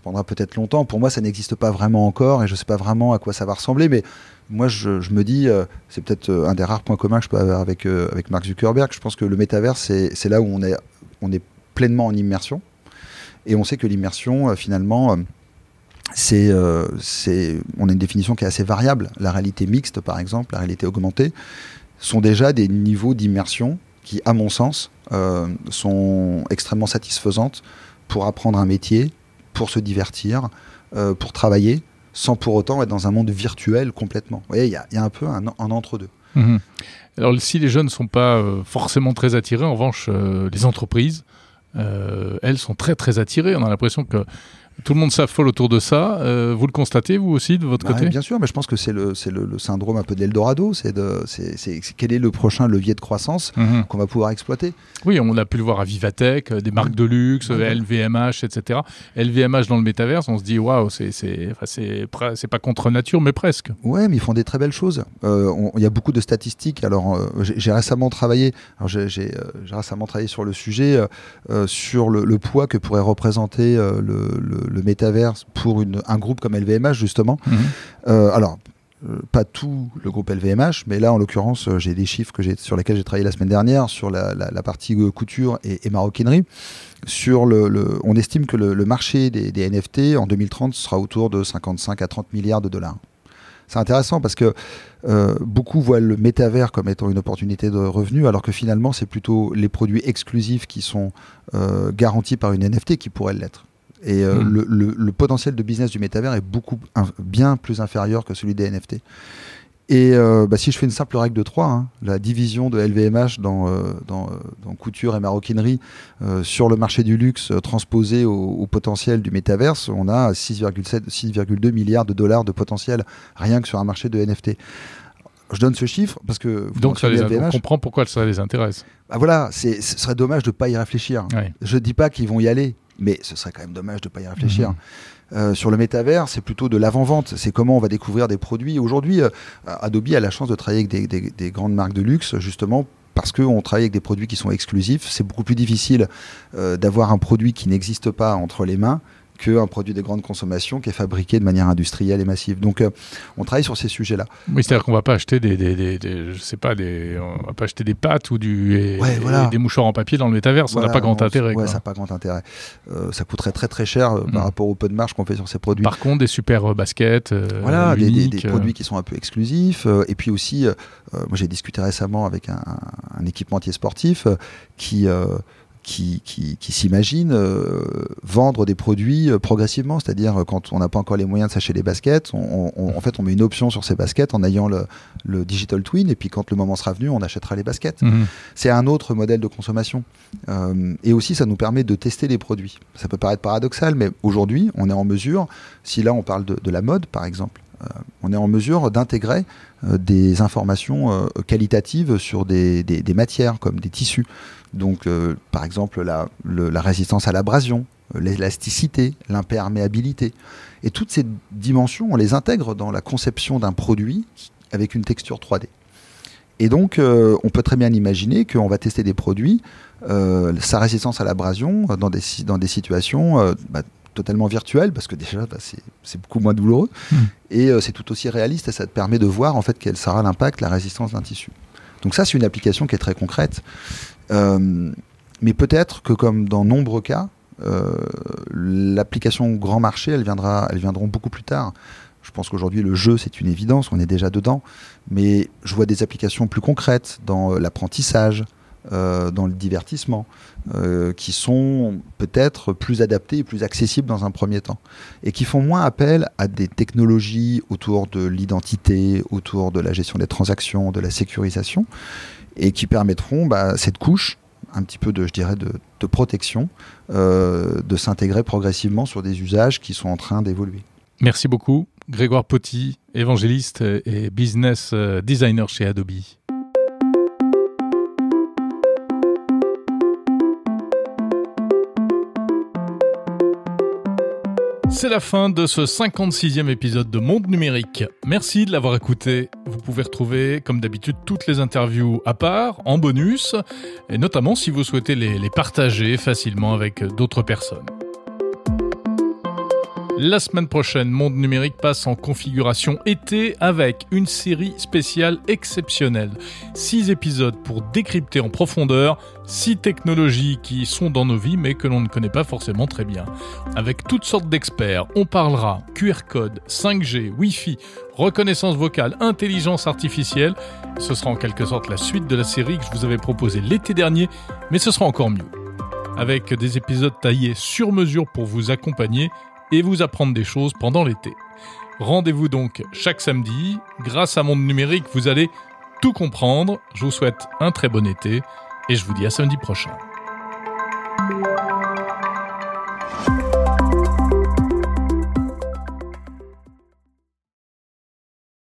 prendra peut-être longtemps. Pour moi, ça n'existe pas vraiment encore et je sais pas vraiment à quoi ça va ressembler. Mais moi, je, me dis, euh, c'est peut-être euh, un des rares points communs que je peux avoir avec, euh, avec Mark Zuckerberg. Je pense que le métavers, c'est là où on est, pleinement en immersion. Et on sait que l'immersion, euh, finalement, c'est, on a une définition qui est assez variable. La réalité mixte, par exemple, la réalité augmentée, sont déjà des niveaux d'immersion qui, à mon sens, euh, sont extrêmement satisfaisantes pour apprendre un métier, pour se divertir, euh, pour travailler, sans pour autant être dans un monde virtuel complètement. Vous voyez, il y, a- un peu un, entre-deux. Mhm. Alors, si les jeunes ne sont pas euh, forcément très attirés, en revanche, les entreprises, elles sont très très attirées. On a l'impression que tout le monde s'affole autour de ça. Euh, vous le constatez, vous aussi, de votre Bah, côté bien sûr, mais je pense que c'est le, c'est le, le syndrome un peu de l'Eldorado. C'est, de, quel est le prochain levier de croissance Mhm. qu'on va pouvoir exploiter Oui, on a pu le voir à Vivatech, euh, des marques de luxe, euh. LVMH, etc. LVMH dans le métaverse, on se dit waouh, c'est pas contre nature, mais presque. Ouais, mais ils font des très belles choses. Euh, Il y a beaucoup de statistiques. Alors, euh, j'ai récemment travaillé. J'ai récemment travaillé sur le sujet, sur le, le poids que pourrait représenter le, le, le métaverse pour une, un groupe comme LVMH justement. Mhm. Euh, alors. euh, Pas tout le groupe LVMH, mais là en l'occurrence euh, j'ai des chiffres que sur lesquels j'ai travaillé la semaine dernière sur la, la- la partie euh, couture et, et maroquinerie. Sur le, le- on estime que le, le marché des, des NFT en 2030 sera autour de 55 à 30 milliards de dollars. c'est intéressant parce que beaucoup voient le métavers comme étant une opportunité de revenu, alors que finalement, c'est plutôt les produits exclusifs qui sont garantis par une NFT qui pourraient l'être. Et euh, Hmm. le, le- le potentiel de business du métavers est beaucoup bien plus inférieur que celui des NFT. Et euh, bah, si je fais une simple règle de 3, la division de LVMH dans, euh, dans, dans couture et maroquinerie sur le marché du luxe transposé au, au potentiel du métaverse, on a 6,7 6,2 milliards de dollars de potentiel rien que sur un marché de NFT. Je donne ce chiffre parce que vous Donc ça les, mentionnez on LVMH. comprend pourquoi ça les intéresse. Bah voilà, ce serait dommage de ne pas y réfléchir. Ouais. Je ne dis pas qu'ils vont y aller, mais ce serait quand même dommage de ne pas y réfléchir. Mhm. Euh, sur le métavers, c'est plutôt de l'avant-vente. C'est comment on va découvrir des produits. Aujourd'hui, euh, Adobe a la chance de travailler avec des, des- des grandes marques de luxe, justement parce qu'on travaille avec des produits qui sont exclusifs. C'est beaucoup plus difficile euh, d'avoir un produit qui n'existe pas entre les mains qu'un produit de grande consommation qui est fabriqué de manière industrielle et massive. Donc, euh, on travaille sur ces sujets-là. Oui, c'est-à-dire qu'on va pas acheter des, des, des- des- je sais pas, des, on va pas acheter des pâtes ou du, et- Ouais, et voilà. des mouchoirs en papier dans le métavers. Ça n'a pas grand on- intérêt. Ouais, ça n'a pas grand intérêt. Euh, ça coûterait très très cher euh, par rapport au peu de marge qu'on fait sur ces produits. Par contre, des super baskets. euh, Voilà, des, des- uniques, des produits qui sont un peu exclusifs. et puis aussi, moi j'ai discuté récemment avec un, un équipementier sportif qui, qui, qui, qui s'imagine euh, vendre des produits euh, progressivement. C'est-à-dire, euh, quand on n'a pas encore les moyens de s'acheter des baskets, on, on- en fait, on met une option sur ces baskets en ayant le, le digital twin. Et puis, quand le moment sera venu, on achètera les baskets. mhm. C'est un autre modèle de consommation. Euh, et aussi, ça nous permet de tester les produits. Ça peut paraître paradoxal, mais aujourd'hui, on est en mesure, si là on parle de, de la mode par exemple, on est en mesure d'intégrer euh, des informations euh, qualitatives sur des, matières comme des tissus. Donc, euh, par exemple, la, résistance à l'abrasion, euh, l'élasticité, l'imperméabilité. Et toutes ces dimensions, on les intègre dans la conception d'un produit avec une texture 3D. Et donc, euh, on peut très bien imaginer qu'on va tester des produits, euh, sa résistance à l'abrasion, euh, dans des, situations euh, bah, totalement virtuelles, parce que déjà, bah, c'est beaucoup moins douloureux, Mm. et euh, c'est tout aussi réaliste, et ça te permet de voir en fait quel sera l'impact, la résistance d'un tissu. Donc ça, c'est une application qui est très concrète. Euh, mais peut-être que comme dans nombreux cas, euh, l'application grand marché, elle viendra, elles viendront beaucoup plus tard. Je pense qu'aujourd'hui, le jeu, c'est une évidence, on est déjà dedans. Mais je vois des applications plus concrètes dans l'apprentissage, euh, dans le divertissement, euh, qui sont peut-être plus adaptées et plus accessibles dans un premier temps. Et qui font moins appel à des technologies autour de l'identité, autour de la gestion des transactions, de la sécurisation, et qui permettront bah, cette couche un petit peu de, je dirais, de, protection, euh, de s'intégrer progressivement sur des usages qui sont en train d'évoluer. Merci beaucoup, Grégoire Potti, évangéliste et business designer chez Adobe. C'est la fin de ce 56e épisode de Monde Numérique. Merci de l'avoir écouté. Vous pouvez retrouver, comme d'habitude, toutes les interviews à part, en bonus, et notamment si vous souhaitez les, les partager facilement avec d'autres personnes. La semaine prochaine, Monde Numérique passe en configuration été avec une série spéciale exceptionnelle. Six épisodes pour décrypter en profondeur six technologies qui sont dans nos vies mais que l'on ne connaît pas forcément très bien. Avec toutes sortes d'experts, on parlera QR code, 5G, Wi-Fi, reconnaissance vocale, intelligence artificielle. Ce sera en quelque sorte la suite de la série que je vous avais proposée l'été dernier, mais ce sera encore mieux. Avec des épisodes taillés sur mesure pour vous accompagner et vous apprendre des choses pendant l'été. Rendez-vous donc chaque samedi. Grâce à Monde Numérique, vous allez tout comprendre. Je vous souhaite un très bon été et je vous dis à samedi prochain.